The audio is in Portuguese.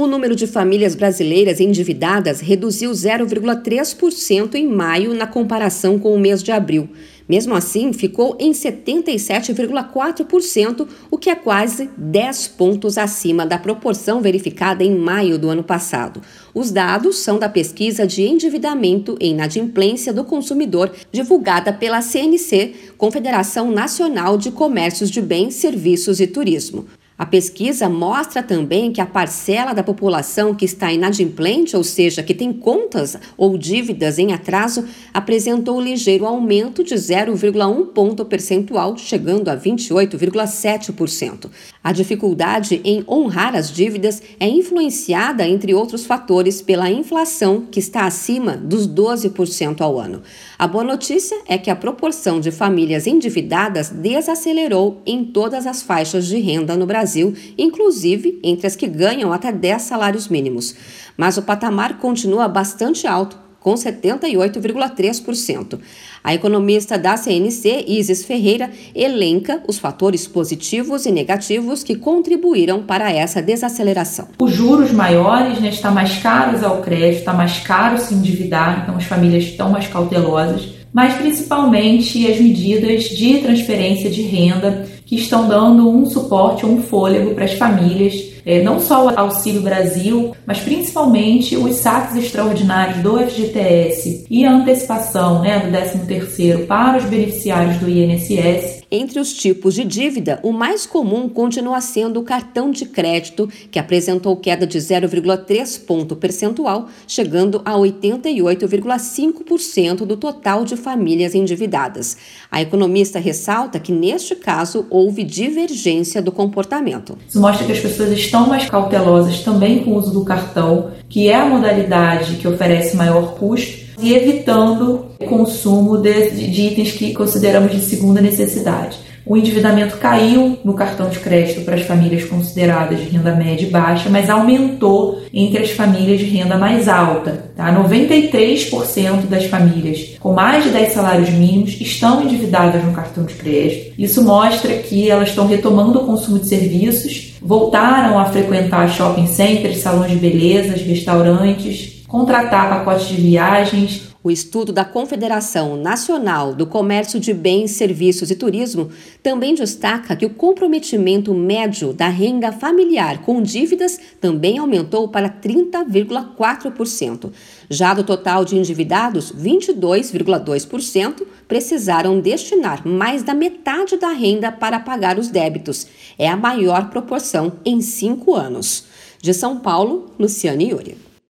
O número de famílias brasileiras endividadas reduziu 0,3% em maio na comparação com o mês de abril. Mesmo assim, ficou em 77,4%, o que é quase 10 pontos acima da proporção verificada em maio do ano passado. Os dados são da pesquisa de endividamento e inadimplência do consumidor divulgada pela CNC, Confederação Nacional de Comércios de Bens, Serviços e Turismo. A pesquisa mostra também que a parcela da população que está inadimplente, ou seja, que tem contas ou dívidas em atraso, apresentou ligeiro aumento de 0,1 ponto percentual, chegando a 28,7%. A dificuldade em honrar as dívidas é influenciada, entre outros fatores, pela inflação, que está acima dos 12% ao ano. A boa notícia é que a proporção de famílias endividadas desacelerou em todas as faixas de renda no Brasil Brasil, inclusive entre as que ganham até 10 salários mínimos. Mas o patamar continua bastante alto, com 78,3%. A economista da CNC, Isis Ferreira, elenca os fatores positivos e negativos que contribuíram para essa desaceleração. Os juros maiores né, estão mais caros ao crédito, está mais caro se endividar, então as famílias estão mais cautelosas mas principalmente as medidas de transferência de renda que estão dando um suporte, um fôlego para as famílias, é, não só o Auxílio Brasil, mas principalmente os saques extraordinários do FGTS e a antecipação né, do 13º para os beneficiários do INSS, entre os tipos de dívida, o mais comum continua sendo o cartão de crédito, que apresentou queda de 0,3 ponto percentual, chegando a 88,5% do total de famílias endividadas. A economista ressalta que, neste caso, houve divergência do comportamento. Isso mostra que as pessoas estão mais cautelosas também com o uso do cartão, que é a modalidade que oferece maior custo e evitando o consumo de, de itens que consideramos de segunda necessidade. O endividamento caiu no cartão de crédito para as famílias consideradas de renda média e baixa, mas aumentou entre as famílias de renda mais alta. Tá? 93% das famílias com mais de 10 salários mínimos estão endividadas no cartão de crédito. Isso mostra que elas estão retomando o consumo de serviços, voltaram a frequentar shopping centers, salões de beleza, restaurantes, contratar pacotes de viagens. O estudo da Confederação Nacional do Comércio de Bens, Serviços e Turismo também destaca que o comprometimento médio da renda familiar com dívidas também aumentou para 30,4%. Já do total de endividados, 22,2% precisaram destinar mais da metade da renda para pagar os débitos. É a maior proporção em cinco anos. De São Paulo, Luciane Yuri.